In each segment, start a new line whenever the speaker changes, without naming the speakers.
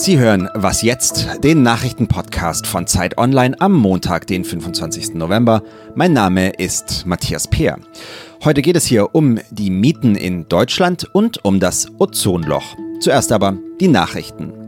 Sie hören Was jetzt, den Nachrichtenpodcast von Zeit Online am Montag, den 25. November. Mein Name ist Matthias Peer. Heute geht es hier um die Mieten in Deutschland und um das Ozonloch. Zuerst aber die Nachrichten.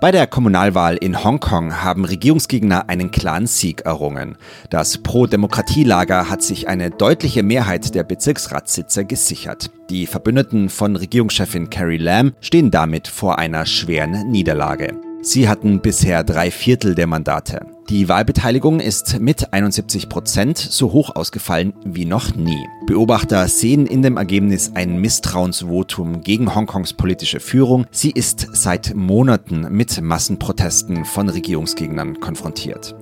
Bei der Kommunalwahl in Hongkong haben Regierungsgegner einen klaren Sieg errungen. Das Pro-Demokratie-Lager hat sich eine deutliche Mehrheit der Bezirksratssitze gesichert. Die Verbündeten von Regierungschefin Carrie Lam stehen damit vor einer schweren Niederlage. Sie hatten bisher drei Viertel der Mandate. Die Wahlbeteiligung ist mit 71 Prozent so hoch ausgefallen wie noch nie. Beobachter sehen in dem Ergebnis ein Misstrauensvotum gegen Hongkongs politische Führung. Sie ist seit Monaten mit Massenprotesten von Regierungsgegnern konfrontiert.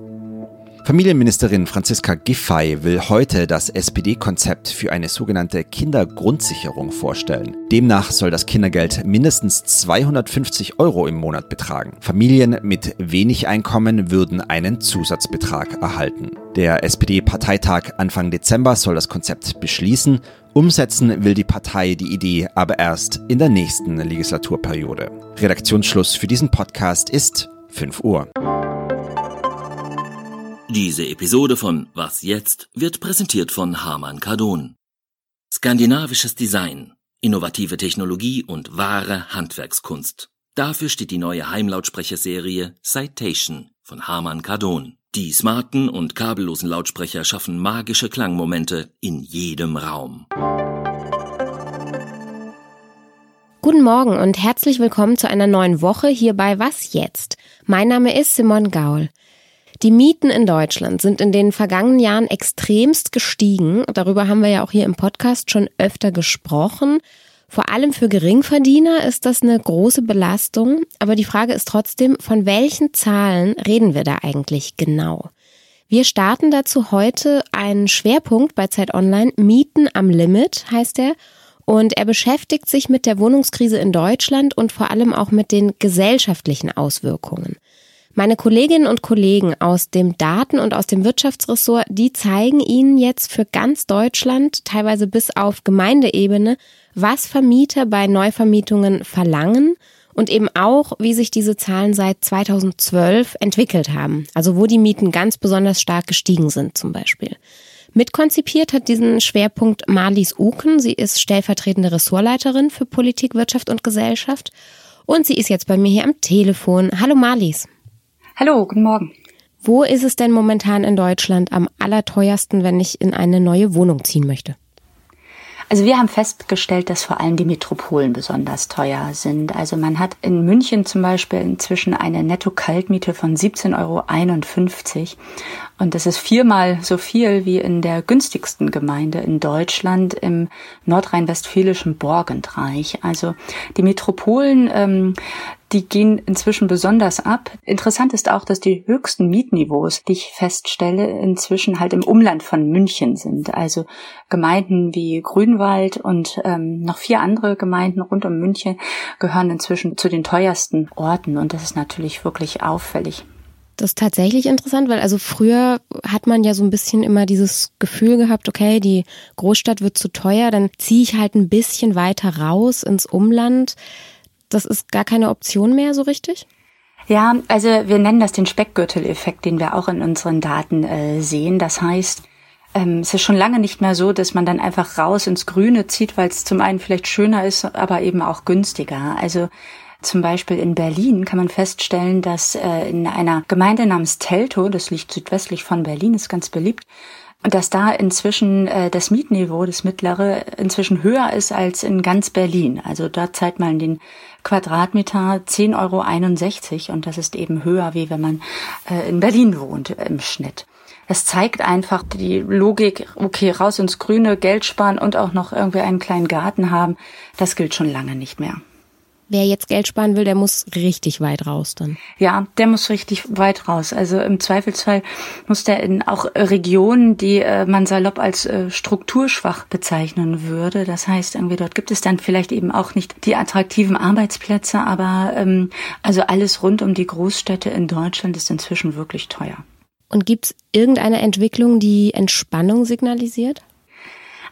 Familienministerin Franziska Giffey will heute das SPD-Konzept für eine sogenannte Kindergrundsicherung vorstellen. Demnach soll das Kindergeld mindestens 250 Euro im Monat betragen. Familien mit wenig Einkommen würden einen Zusatzbetrag erhalten. Der SPD-Parteitag Anfang Dezember soll das Konzept beschließen. Umsetzen will die Partei die Idee aber erst in der nächsten Legislaturperiode. Redaktionsschluss für diesen Podcast ist 5 Uhr.
Diese Episode von Was jetzt wird präsentiert von Harman Kardon. Skandinavisches Design, innovative Technologie und wahre Handwerkskunst. Dafür steht die neue Heimlautsprecherserie Citation von Harman Kardon. Die smarten und kabellosen Lautsprecher schaffen magische Klangmomente in jedem Raum.
Guten Morgen und herzlich willkommen zu einer neuen Woche hier bei Was jetzt? Mein Name ist Simon Gaul. Die Mieten in Deutschland sind in den vergangenen Jahren extremst gestiegen. Darüber haben wir ja auch hier im Podcast schon öfter gesprochen. Vor allem für Geringverdiener ist das eine große Belastung. Aber die Frage ist trotzdem, von welchen Zahlen reden wir da eigentlich genau? Wir starten dazu heute einen Schwerpunkt bei Zeit Online. Mieten am Limit heißt er. Und er beschäftigt sich mit der Wohnungskrise in Deutschland und vor allem auch mit den gesellschaftlichen Auswirkungen. Meine Kolleginnen und Kollegen aus dem Daten- und aus dem Wirtschaftsressort, die zeigen Ihnen jetzt für ganz Deutschland, teilweise bis auf Gemeindeebene, was Vermieter bei Neuvermietungen verlangen und eben auch, wie sich diese Zahlen seit 2012 entwickelt haben. Also wo die Mieten ganz besonders stark gestiegen sind zum Beispiel. Mitkonzipiert hat diesen Schwerpunkt Marlies Uken. Sie ist stellvertretende Ressortleiterin für Politik, Wirtschaft und Gesellschaft. Und sie ist jetzt bei mir hier am Telefon. Hallo Marlies.
Hallo, guten Morgen.
Wo ist es denn momentan in Deutschland am allerteuersten, wenn ich in eine neue Wohnung ziehen möchte?
Also wir haben festgestellt, dass vor allem die Metropolen besonders teuer sind. Also man hat in München zum Beispiel inzwischen eine Netto-Kaltmiete von 17,51 Euro. Und das ist viermal so viel wie in der günstigsten Gemeinde in Deutschland im nordrhein-westfälischen Borgendreich. Also die Metropolen, ähm, die gehen inzwischen besonders ab. Interessant ist auch, dass die höchsten Mietniveaus, die ich feststelle, inzwischen halt im Umland von München sind. Also Gemeinden wie Grünwald und ähm, noch vier andere Gemeinden rund um München gehören inzwischen zu den teuersten Orten. Und das ist natürlich wirklich auffällig.
Das ist tatsächlich interessant, weil also früher hat man ja so ein bisschen immer dieses Gefühl gehabt, okay, die Großstadt wird zu teuer, dann ziehe ich halt ein bisschen weiter raus ins Umland. Das ist gar keine Option mehr so richtig?
Ja, also wir nennen das den Speckgürtel-Effekt, den wir auch in unseren Daten äh, sehen. Das heißt, ähm, es ist schon lange nicht mehr so, dass man dann einfach raus ins Grüne zieht, weil es zum einen vielleicht schöner ist, aber eben auch günstiger. Also zum Beispiel in Berlin kann man feststellen, dass äh, in einer Gemeinde namens Teltow, das liegt südwestlich von Berlin, ist ganz beliebt, dass da inzwischen äh, das Mietniveau, das mittlere, inzwischen höher ist als in ganz Berlin. Also dort zahlt man den Quadratmeter 10,61 Euro und das ist eben höher, wie wenn man äh, in Berlin wohnt im Schnitt. Es zeigt einfach die Logik, okay, raus ins Grüne, Geld sparen und auch noch irgendwie einen kleinen Garten haben, das gilt schon lange nicht mehr.
Wer jetzt Geld sparen will, der muss richtig weit raus dann.
Ja, der muss richtig weit raus. Also im Zweifelsfall muss der in auch Regionen, die äh, man salopp als äh, strukturschwach bezeichnen würde. Das heißt, irgendwie dort gibt es dann vielleicht eben auch nicht die attraktiven Arbeitsplätze, aber ähm, also alles rund um die Großstädte in Deutschland ist inzwischen wirklich teuer.
Und gibt es irgendeine Entwicklung, die Entspannung signalisiert?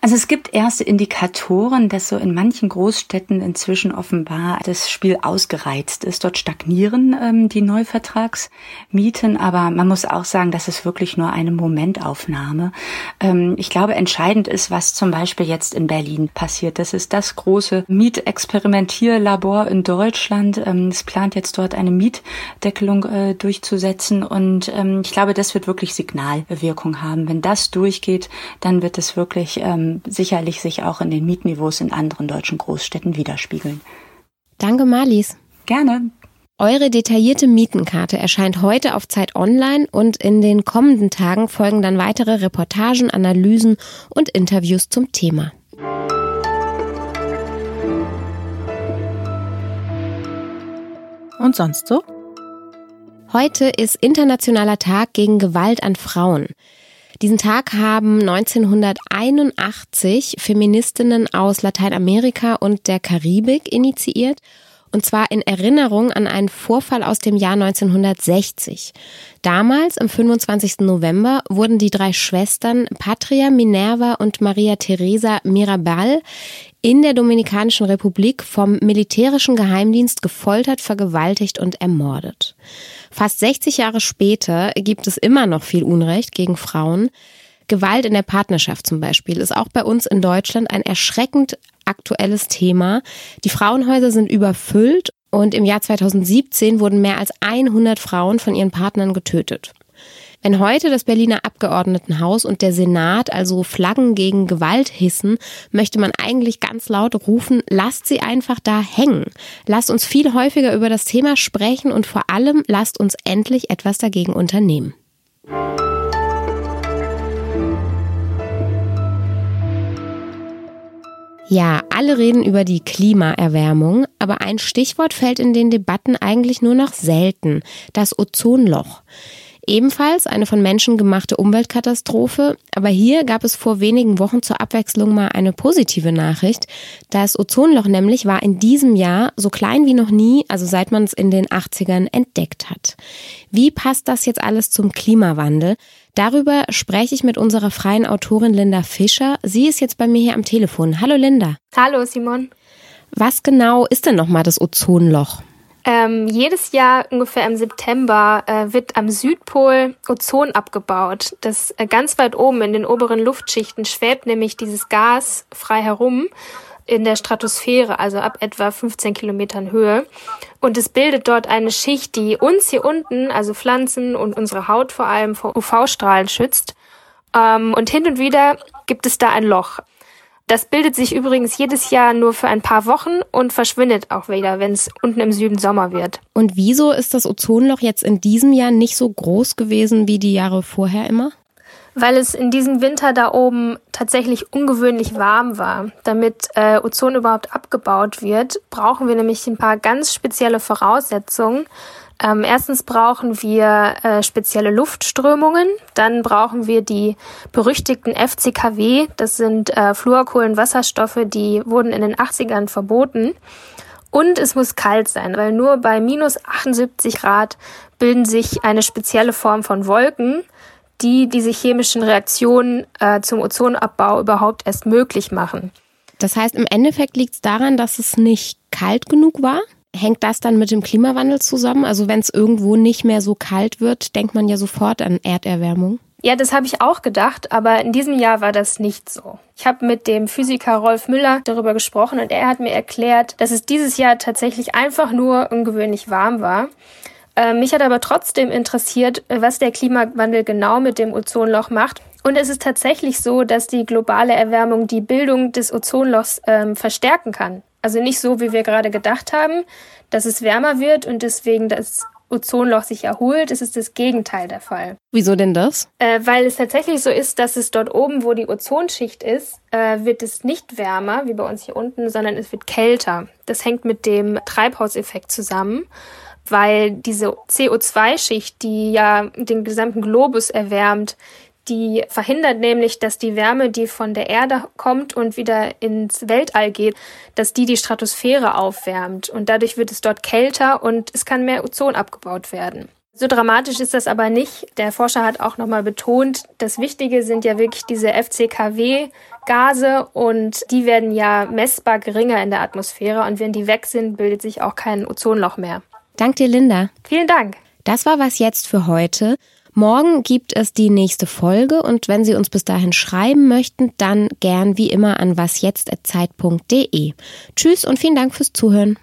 Also es gibt erste Indikatoren, dass so in manchen Großstädten inzwischen offenbar das Spiel ausgereizt ist. Dort stagnieren ähm, die Neuvertragsmieten, aber man muss auch sagen, das ist wirklich nur eine Momentaufnahme. Ähm, ich glaube, entscheidend ist, was zum Beispiel jetzt in Berlin passiert. Das ist das große Mietexperimentierlabor in Deutschland. Ähm, es plant jetzt dort eine Mietdeckelung äh, durchzusetzen und ähm, ich glaube, das wird wirklich Signalwirkung haben. Wenn das durchgeht, dann wird es wirklich ähm, sicherlich sich auch in den Mietniveaus in anderen deutschen Großstädten widerspiegeln.
Danke, Marlies.
Gerne.
Eure detaillierte Mietenkarte erscheint heute auf Zeit Online und in den kommenden Tagen folgen dann weitere Reportagen, Analysen und Interviews zum Thema.
Und sonst so?
Heute ist Internationaler Tag gegen Gewalt an Frauen. Diesen Tag haben 1981 Feministinnen aus Lateinamerika und der Karibik initiiert und zwar in Erinnerung an einen Vorfall aus dem Jahr 1960. Damals, am 25. November, wurden die drei Schwestern Patria, Minerva und Maria Teresa Mirabal in der Dominikanischen Republik vom militärischen Geheimdienst gefoltert, vergewaltigt und ermordet. Fast 60 Jahre später gibt es immer noch viel Unrecht gegen Frauen. Gewalt in der Partnerschaft zum Beispiel ist auch bei uns in Deutschland ein erschreckend aktuelles Thema. Die Frauenhäuser sind überfüllt und im Jahr 2017 wurden mehr als 100 Frauen von ihren Partnern getötet. Wenn heute das Berliner Abgeordnetenhaus und der Senat also Flaggen gegen Gewalt hissen, möchte man eigentlich ganz laut rufen, lasst sie einfach da hängen. Lasst uns viel häufiger über das Thema sprechen und vor allem lasst uns endlich etwas dagegen unternehmen. Ja, alle reden über die Klimaerwärmung, aber ein Stichwort fällt in den Debatten eigentlich nur noch selten, das Ozonloch. Ebenfalls eine von Menschen gemachte Umweltkatastrophe, aber hier gab es vor wenigen Wochen zur Abwechslung mal eine positive Nachricht. Das Ozonloch nämlich war in diesem Jahr so klein wie noch nie, also seit man es in den 80ern entdeckt hat. Wie passt das jetzt alles zum Klimawandel? Darüber spreche ich mit unserer freien Autorin Linda Fischer. Sie ist jetzt bei mir hier am Telefon. Hallo Linda.
Hallo Simon.
Was genau ist denn nochmal das Ozonloch?
Ähm, jedes Jahr ungefähr im September äh, wird am Südpol Ozon abgebaut. Das äh, ganz weit oben in den oberen Luftschichten schwebt nämlich dieses Gas frei herum in der Stratosphäre, also ab etwa 15 Kilometern Höhe. Und es bildet dort eine Schicht, die uns hier unten, also Pflanzen und unsere Haut vor allem vor UV-Strahlen schützt. Ähm, und hin und wieder gibt es da ein Loch. Das bildet sich übrigens jedes Jahr nur für ein paar Wochen und verschwindet auch wieder, wenn es unten im Süden Sommer wird.
Und wieso ist das Ozonloch jetzt in diesem Jahr nicht so groß gewesen wie die Jahre vorher immer?
weil es in diesem Winter da oben tatsächlich ungewöhnlich warm war. Damit äh, Ozon überhaupt abgebaut wird, brauchen wir nämlich ein paar ganz spezielle Voraussetzungen. Ähm, erstens brauchen wir äh, spezielle Luftströmungen, dann brauchen wir die berüchtigten FCKW, das sind äh, Fluorkohlenwasserstoffe, die wurden in den 80ern verboten. Und es muss kalt sein, weil nur bei minus 78 Grad bilden sich eine spezielle Form von Wolken, die diese chemischen Reaktionen äh, zum Ozonabbau überhaupt erst möglich machen.
Das heißt, im Endeffekt liegt es daran, dass es nicht kalt genug war? Hängt das dann mit dem Klimawandel zusammen? Also wenn es irgendwo nicht mehr so kalt wird, denkt man ja sofort an Erderwärmung.
Ja, das habe ich auch gedacht, aber in diesem Jahr war das nicht so. Ich habe mit dem Physiker Rolf Müller darüber gesprochen und er hat mir erklärt, dass es dieses Jahr tatsächlich einfach nur ungewöhnlich warm war. Äh, mich hat aber trotzdem interessiert, was der Klimawandel genau mit dem Ozonloch macht. Und es ist tatsächlich so, dass die globale Erwärmung die Bildung des Ozonlochs ähm, verstärken kann. Also nicht so, wie wir gerade gedacht haben, dass es wärmer wird und deswegen das Ozonloch sich erholt. Es ist das Gegenteil der Fall.
Wieso denn das?
Äh, weil es tatsächlich so ist, dass es dort oben, wo die Ozonschicht ist, äh, wird es nicht wärmer, wie bei uns hier unten, sondern es wird kälter. Das hängt mit dem Treibhauseffekt zusammen weil diese CO2-Schicht, die ja den gesamten Globus erwärmt, die verhindert nämlich, dass die Wärme, die von der Erde kommt und wieder ins Weltall geht, dass die die Stratosphäre aufwärmt und dadurch wird es dort kälter und es kann mehr Ozon abgebaut werden. So dramatisch ist das aber nicht. Der Forscher hat auch nochmal betont, das Wichtige sind ja wirklich diese FCKW-Gase und die werden ja messbar geringer in der Atmosphäre und wenn die weg sind, bildet sich auch kein Ozonloch mehr.
Dank dir, Linda.
Vielen Dank.
Das war was jetzt für heute. Morgen gibt es die nächste Folge und wenn Sie uns bis dahin schreiben möchten, dann gern wie immer an wasjetzt.zeit.de. Tschüss und vielen Dank fürs Zuhören.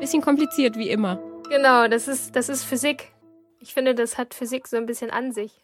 Bisschen kompliziert wie immer.
Genau, das ist, das ist Physik. Ich finde, das hat Physik so ein bisschen an sich.